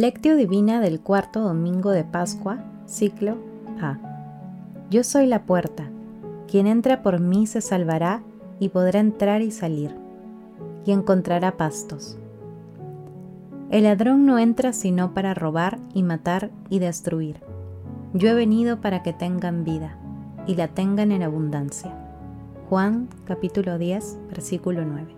Lectio Divina del cuarto domingo de Pascua, ciclo A. Yo soy la puerta. Quien entra por mí se salvará y podrá entrar y salir, y encontrará pastos. El ladrón no entra sino para robar y matar y destruir. Yo he venido para que tengan vida y la tengan en abundancia. Juan capítulo 10, versículo 9.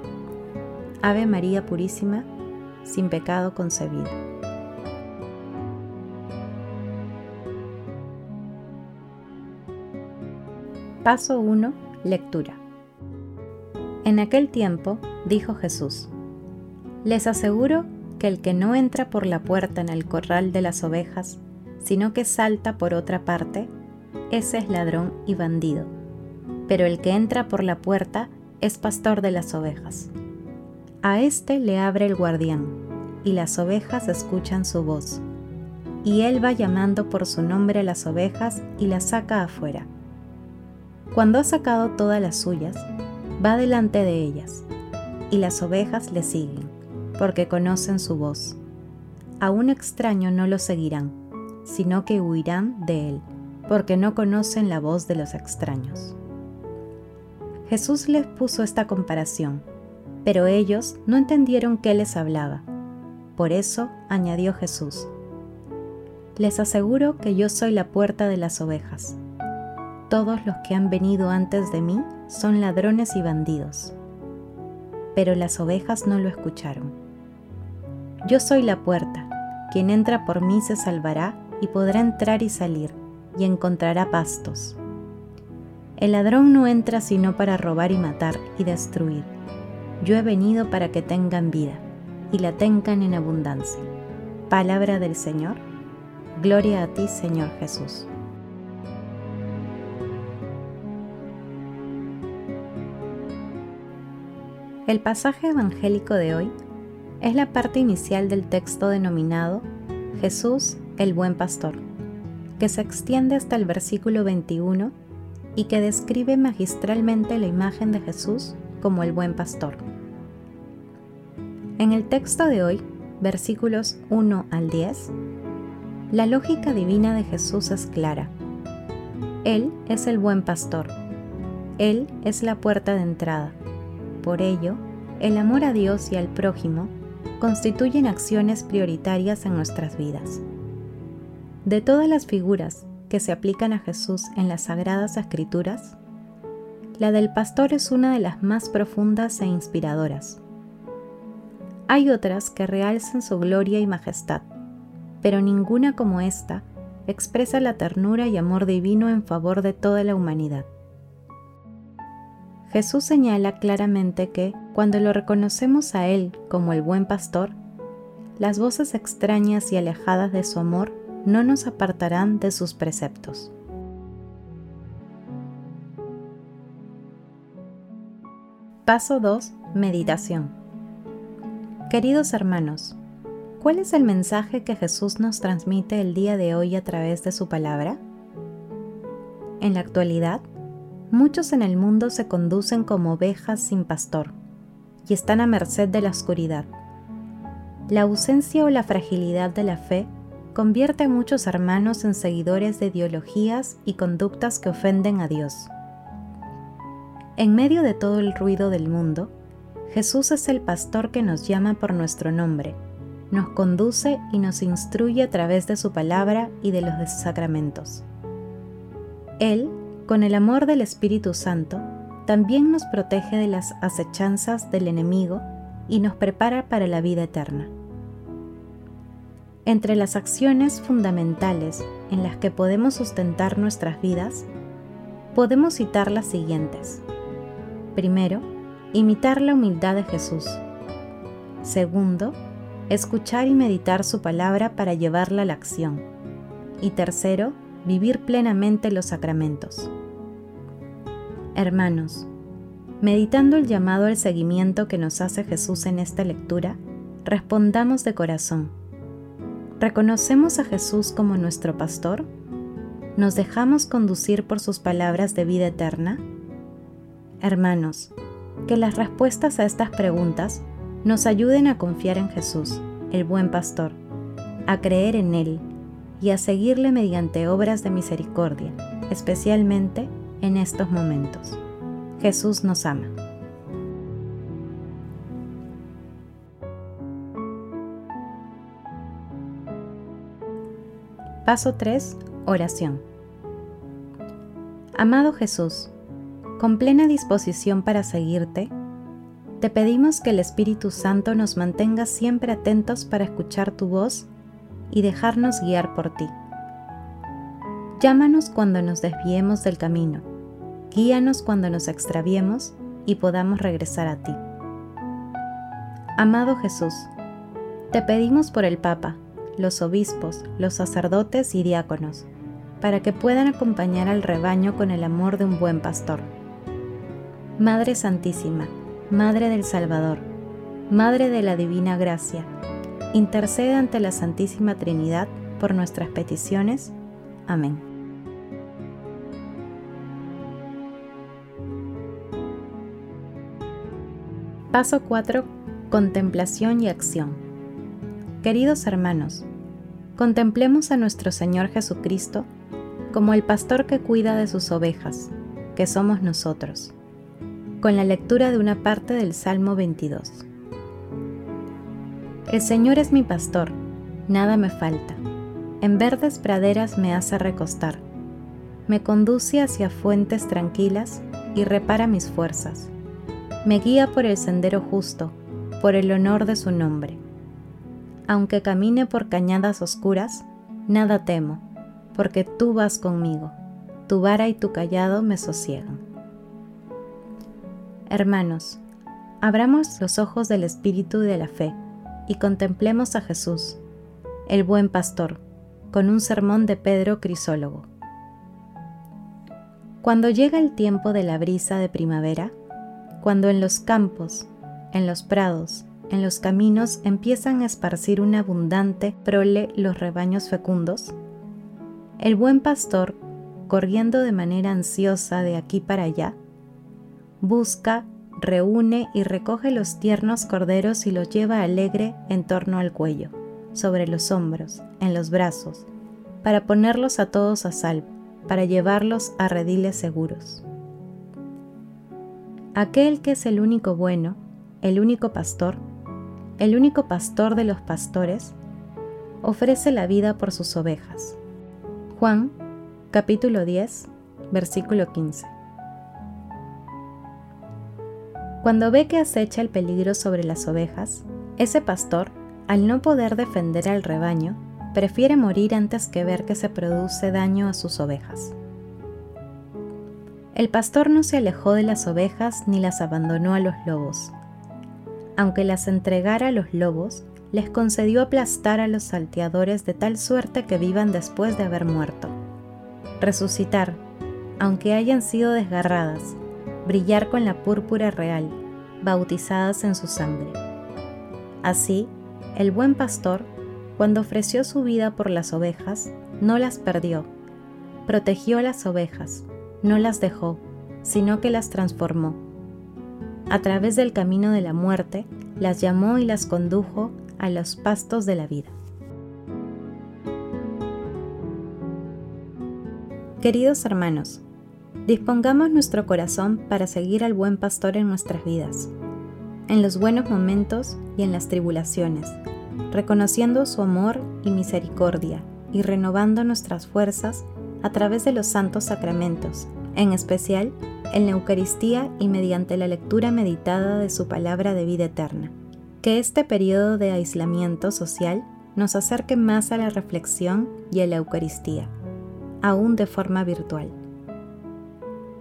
Ave María Purísima, sin pecado concebida. Paso 1. Lectura. En aquel tiempo dijo Jesús, Les aseguro que el que no entra por la puerta en el corral de las ovejas, sino que salta por otra parte, ese es ladrón y bandido, pero el que entra por la puerta es pastor de las ovejas. A éste le abre el guardián, y las ovejas escuchan su voz. Y él va llamando por su nombre a las ovejas y las saca afuera. Cuando ha sacado todas las suyas, va delante de ellas, y las ovejas le siguen, porque conocen su voz. A un extraño no lo seguirán, sino que huirán de él, porque no conocen la voz de los extraños. Jesús les puso esta comparación pero ellos no entendieron qué les hablaba. Por eso añadió Jesús, Les aseguro que yo soy la puerta de las ovejas. Todos los que han venido antes de mí son ladrones y bandidos. Pero las ovejas no lo escucharon. Yo soy la puerta, quien entra por mí se salvará y podrá entrar y salir, y encontrará pastos. El ladrón no entra sino para robar y matar y destruir yo he venido para que tengan vida y la tengan en abundancia. Palabra del Señor. Gloria a ti, Señor Jesús. El pasaje evangélico de hoy es la parte inicial del texto denominado Jesús el buen pastor, que se extiende hasta el versículo 21 y que describe magistralmente la imagen de Jesús como el buen pastor. En el texto de hoy, versículos 1 al 10, la lógica divina de Jesús es clara. Él es el buen pastor. Él es la puerta de entrada. Por ello, el amor a Dios y al prójimo constituyen acciones prioritarias en nuestras vidas. De todas las figuras que se aplican a Jesús en las Sagradas Escrituras, la del pastor es una de las más profundas e inspiradoras. Hay otras que realzan su gloria y majestad, pero ninguna como esta expresa la ternura y amor divino en favor de toda la humanidad. Jesús señala claramente que, cuando lo reconocemos a Él como el buen pastor, las voces extrañas y alejadas de su amor no nos apartarán de sus preceptos. Paso 2. Meditación. Queridos hermanos, ¿cuál es el mensaje que Jesús nos transmite el día de hoy a través de su palabra? En la actualidad, muchos en el mundo se conducen como ovejas sin pastor y están a merced de la oscuridad. La ausencia o la fragilidad de la fe convierte a muchos hermanos en seguidores de ideologías y conductas que ofenden a Dios. En medio de todo el ruido del mundo, Jesús es el pastor que nos llama por nuestro nombre, nos conduce y nos instruye a través de su palabra y de los sacramentos. Él, con el amor del Espíritu Santo, también nos protege de las acechanzas del enemigo y nos prepara para la vida eterna. Entre las acciones fundamentales en las que podemos sustentar nuestras vidas, podemos citar las siguientes. Primero, Imitar la humildad de Jesús. Segundo, escuchar y meditar su palabra para llevarla a la acción. Y tercero, vivir plenamente los sacramentos. Hermanos, meditando el llamado al seguimiento que nos hace Jesús en esta lectura, respondamos de corazón. ¿Reconocemos a Jesús como nuestro pastor? ¿Nos dejamos conducir por sus palabras de vida eterna? Hermanos, que las respuestas a estas preguntas nos ayuden a confiar en Jesús, el buen pastor, a creer en Él y a seguirle mediante obras de misericordia, especialmente en estos momentos. Jesús nos ama. Paso 3. Oración. Amado Jesús, con plena disposición para seguirte, te pedimos que el Espíritu Santo nos mantenga siempre atentos para escuchar tu voz y dejarnos guiar por ti. Llámanos cuando nos desviemos del camino, guíanos cuando nos extraviemos y podamos regresar a ti. Amado Jesús, te pedimos por el Papa, los obispos, los sacerdotes y diáconos, para que puedan acompañar al rebaño con el amor de un buen pastor. Madre Santísima, Madre del Salvador, Madre de la Divina Gracia, intercede ante la Santísima Trinidad por nuestras peticiones. Amén. Paso 4. Contemplación y acción. Queridos hermanos, contemplemos a nuestro Señor Jesucristo como el pastor que cuida de sus ovejas, que somos nosotros con la lectura de una parte del Salmo 22. El Señor es mi pastor, nada me falta. En verdes praderas me hace recostar. Me conduce hacia fuentes tranquilas y repara mis fuerzas. Me guía por el sendero justo, por el honor de su nombre. Aunque camine por cañadas oscuras, nada temo, porque tú vas conmigo. Tu vara y tu callado me sosiegan. Hermanos, abramos los ojos del Espíritu de la fe y contemplemos a Jesús, el buen pastor, con un sermón de Pedro Crisólogo. Cuando llega el tiempo de la brisa de primavera, cuando en los campos, en los prados, en los caminos empiezan a esparcir un abundante prole los rebaños fecundos, el buen pastor, corriendo de manera ansiosa de aquí para allá, busca, reúne y recoge los tiernos corderos y los lleva alegre en torno al cuello, sobre los hombros, en los brazos, para ponerlos a todos a salvo, para llevarlos a rediles seguros. Aquel que es el único bueno, el único pastor, el único pastor de los pastores, ofrece la vida por sus ovejas. Juan capítulo 10, versículo 15. Cuando ve que acecha el peligro sobre las ovejas, ese pastor, al no poder defender al rebaño, prefiere morir antes que ver que se produce daño a sus ovejas. El pastor no se alejó de las ovejas ni las abandonó a los lobos. Aunque las entregara a los lobos, les concedió aplastar a los salteadores de tal suerte que vivan después de haber muerto. Resucitar, aunque hayan sido desgarradas, brillar con la púrpura real, bautizadas en su sangre. Así, el buen pastor, cuando ofreció su vida por las ovejas, no las perdió, protegió las ovejas, no las dejó, sino que las transformó. A través del camino de la muerte, las llamó y las condujo a los pastos de la vida. Queridos hermanos, Dispongamos nuestro corazón para seguir al buen pastor en nuestras vidas, en los buenos momentos y en las tribulaciones, reconociendo su amor y misericordia y renovando nuestras fuerzas a través de los santos sacramentos, en especial en la Eucaristía y mediante la lectura meditada de su palabra de vida eterna. Que este periodo de aislamiento social nos acerque más a la reflexión y a la Eucaristía, aún de forma virtual